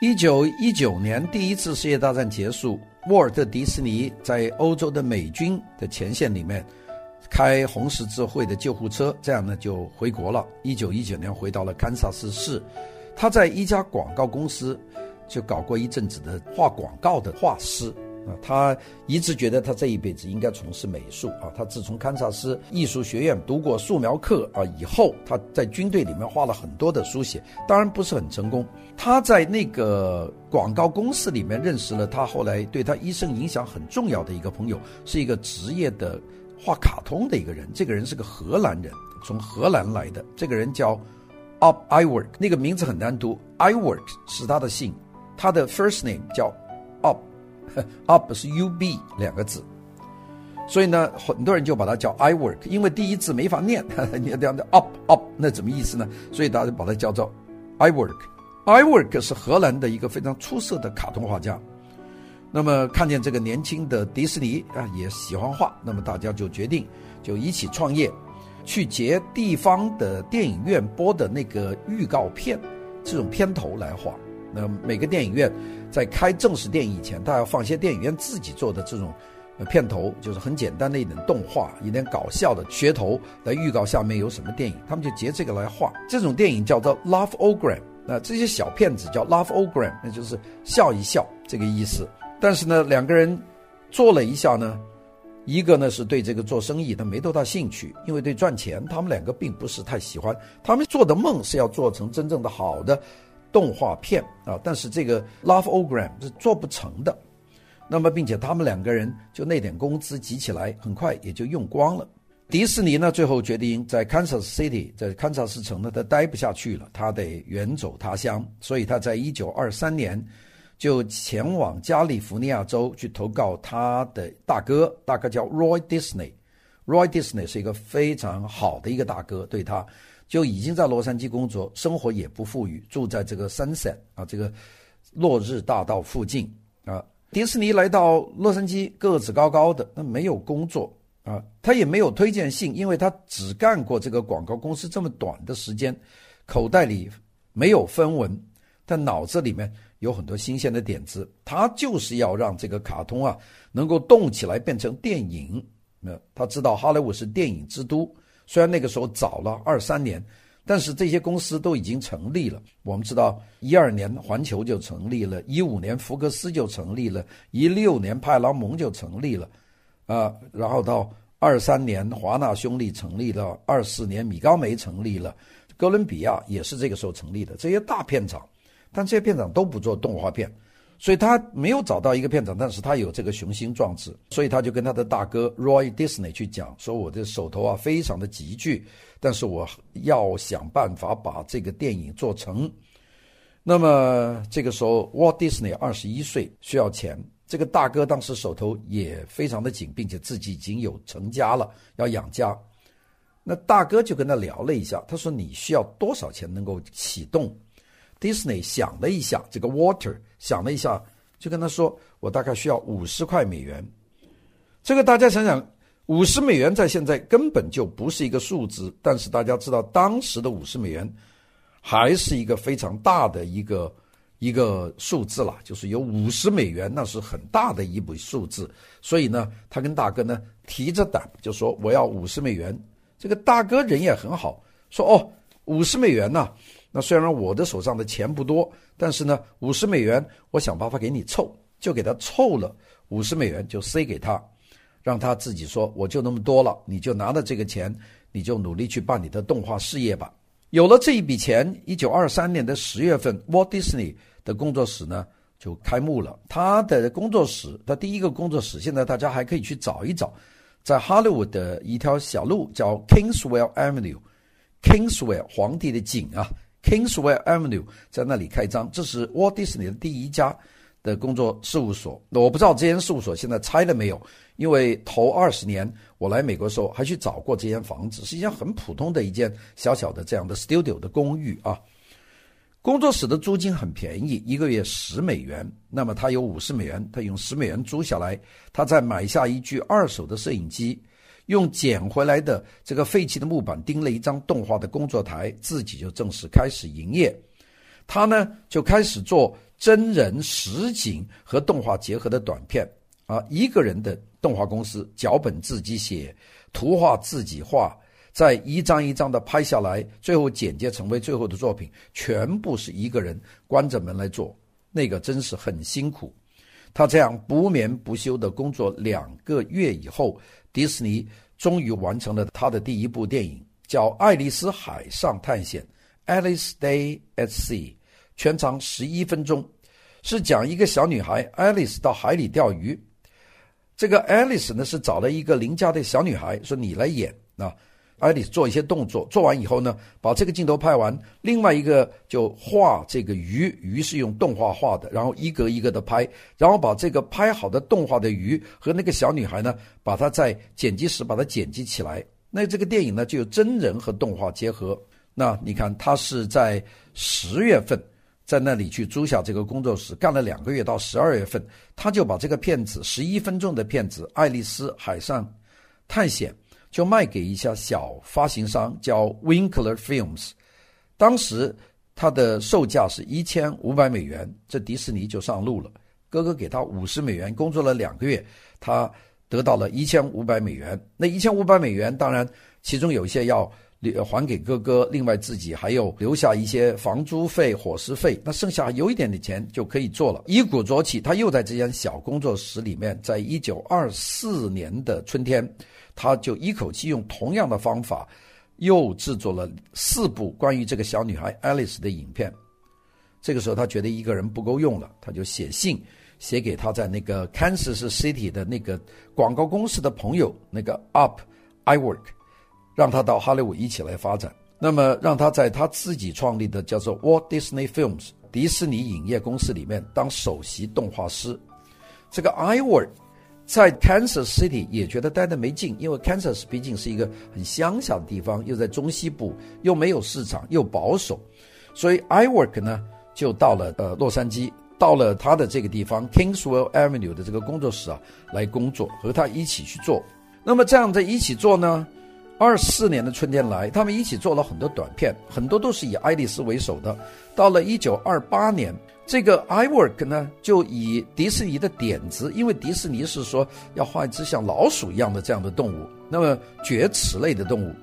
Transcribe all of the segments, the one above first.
一九一九年，第一次世界大战结束，沃尔特·迪士尼在欧洲的美军的前线里面开红十字会的救护车，这样呢就回国了。一九一九年回到了堪萨斯市，他在一家广告公司就搞过一阵子的画广告的画师。啊，他一直觉得他这一辈子应该从事美术啊。他自从堪萨斯艺术学院读过素描课啊以后，他在军队里面画了很多的书写，当然不是很成功。他在那个广告公司里面认识了他后来对他一生影响很重要的一个朋友，是一个职业的画卡通的一个人。这个人是个荷兰人，从荷兰来的。这个人叫 Up Iwerk，那个名字很难读。Iwerk 是他的姓，他的 first name 叫 Up。是 U B 两个字，所以呢，很多人就把它叫 I Work，因为第一字没法念，你要这样的 Up Up，那怎么意思呢？所以大家把它叫做 I Work。I Work 是荷兰的一个非常出色的卡通画家。那么看见这个年轻的迪士尼啊，也喜欢画，那么大家就决定就一起创业，去截地方的电影院播的那个预告片这种片头来画。那每个电影院在开正式电影以前，他要放些电影院自己做的这种片头，就是很简单的一点动画，一点搞笑的噱头来预告下面有什么电影，他们就截这个来画。这种电影叫做 Laugh-O-Gram，那这些小片子叫 Laugh-O-Gram，那就是笑一笑这个意思。但是呢，两个人做了一下呢，一个呢是对这个做生意他没多大兴趣，因为对赚钱他们两个并不是太喜欢，他们做的梦是要做成真正的好的。动画片啊，但是这个 Laugh-O-Gram 是做不成的。那么，并且他们两个人就那点工资集起来，很快也就用光了。迪士尼呢，最后决定在 Kansas City，在堪萨斯城呢，他待不下去了，他得远走他乡。所以他在一九二三年就前往加利福尼亚州去投靠他的大哥，大哥叫 Roy Disney。Roy Disney 是一个非常好的一个大哥，对他。就已经在洛杉矶工作，生活也不富裕，住在这个 Sunset 啊，这个落日大道附近啊。迪士尼来到洛杉矶，个子高高的，那没有工作啊，他也没有推荐信，因为他只干过这个广告公司这么短的时间，口袋里没有分文，但脑子里面有很多新鲜的点子。他就是要让这个卡通啊能够动起来，变成电影。那他知道好莱坞是电影之都。虽然那个时候早了二三年，但是这些公司都已经成立了。我们知道，一二年环球就成立了，一五年福克斯就成立了，一六年派拉蒙就成立了，啊，然后到二三年华纳兄弟成立了，二四年米高梅成立了，哥伦比亚也是这个时候成立的。这些大片厂，但这些片厂都不做动画片。所以他没有找到一个片场，但是他有这个雄心壮志，所以他就跟他的大哥 Roy Disney 去讲，说我的手头啊非常的拮据，但是我要想办法把这个电影做成。那么这个时候，Walt Disney 二十一岁，需要钱，这个大哥当时手头也非常的紧，并且自己已经有成家了，要养家。那大哥就跟他聊了一下，他说你需要多少钱能够启动？Disney 想了一下，这个 Water 想了一下，就跟他说：“我大概需要五十块美元。”这个大家想想，五十美元在现在根本就不是一个数字，但是大家知道，当时的五十美元还是一个非常大的一个一个数字了，就是有五十美元，那是很大的一笔数字。所以呢，他跟大哥呢提着胆就说：“我要五十美元。”这个大哥人也很好，说：“哦，五十美元呐。”那虽然我的手上的钱不多，但是呢，五十美元，我想办法给你凑，就给他凑了五十美元，就塞给他，让他自己说，我就那么多了，你就拿着这个钱，你就努力去办你的动画事业吧。有了这一笔钱，一九二三年的十月份，Walt Disney 的工作室呢就开幕了。他的工作室，他第一个工作室，现在大家还可以去找一找，在 Hollywood 的一条小路叫 Kingswell Avenue，Kingswell 皇帝的景啊。Kingswell Avenue 在那里开张，这是 Walt Disney 的第一家的工作事务所。那我不知道这间事务所现在拆了没有，因为头二十年我来美国的时候还去找过这间房子，是一间很普通的一间小小的这样的 studio 的公寓啊。工作室的租金很便宜，一个月十美元。那么他有五十美元，他用十美元租下来，他再买下一具二手的摄影机。用捡回来的这个废弃的木板钉了一张动画的工作台，自己就正式开始营业。他呢就开始做真人实景和动画结合的短片啊，一个人的动画公司，脚本自己写，图画自己画，再一张一张的拍下来，最后剪接成为最后的作品，全部是一个人关着门来做，那个真是很辛苦。他这样不眠不休的工作两个月以后，迪士尼终于完成了他的第一部电影，叫《爱丽丝海上探险》（Alice Day at Sea），全长十一分钟，是讲一个小女孩爱丽丝到海里钓鱼。这个爱丽丝呢是找了一个邻家的小女孩，说你来演啊。爱丽丝做一些动作，做完以后呢，把这个镜头拍完，另外一个就画这个鱼，鱼是用动画画的，然后一格一格的拍，然后把这个拍好的动画的鱼和那个小女孩呢，把它在剪辑时把它剪辑起来。那这个电影呢就有真人和动画结合。那你看，他是在十月份在那里去租下这个工作室，干了两个月，到十二月份他就把这个片子十一分钟的片子《爱丽丝海上探险》。就卖给一家小发行商，叫 Winkler Films。当时它的售价是一千五百美元，这迪士尼就上路了。哥哥给他五十美元，工作了两个月，他得到了一千五百美元。那一千五百美元，当然其中有一些要还给哥哥，另外自己还有留下一些房租费、伙食费。那剩下有一点的钱就可以做了。一鼓作气，他又在这间小工作室里面，在一九二四年的春天。他就一口气用同样的方法，又制作了四部关于这个小女孩 Alice 的影片。这个时候，他觉得一个人不够用了，他就写信写给他在那个 Kansas City 的那个广告公司的朋友，那个 Up Iwerk，让他到好莱坞一起来发展。那么，让他在他自己创立的叫做 Walt Disney Films 迪士尼影业公司里面当首席动画师。这个 Iwerk。在 Kansas City 也觉得待得没劲，因为 Kansas 毕竟是一个很乡下的地方，又在中西部，又没有市场，又保守，所以 I Work 呢就到了呃洛杉矶，到了他的这个地方 Kingswell Avenue 的这个工作室啊来工作，和他一起去做。那么这样在一起做呢，二四年的春天来，他们一起做了很多短片，很多都是以爱丽丝为首的。到了一九二八年。这个 iWork 呢，就以迪士尼的点子，因为迪士尼是说要画一只像老鼠一样的这样的动物，那么绝齿类的动物，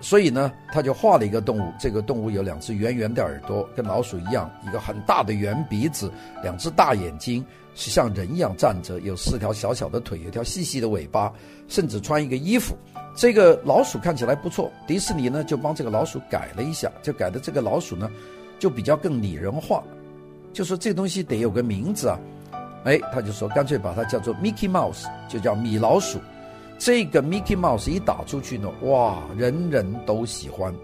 所以呢，他就画了一个动物。这个动物有两只圆圆的耳朵，跟老鼠一样，一个很大的圆鼻子，两只大眼睛，是像人一样站着，有四条小小的腿，有条细细的尾巴，甚至穿一个衣服。这个老鼠看起来不错，迪士尼呢就帮这个老鼠改了一下，就改的这个老鼠呢，就比较更拟人化。就说这东西得有个名字啊，哎，他就说干脆把它叫做 Mickey Mouse，就叫米老鼠。这个 Mickey Mouse 一打出去呢，哇，人人都喜欢。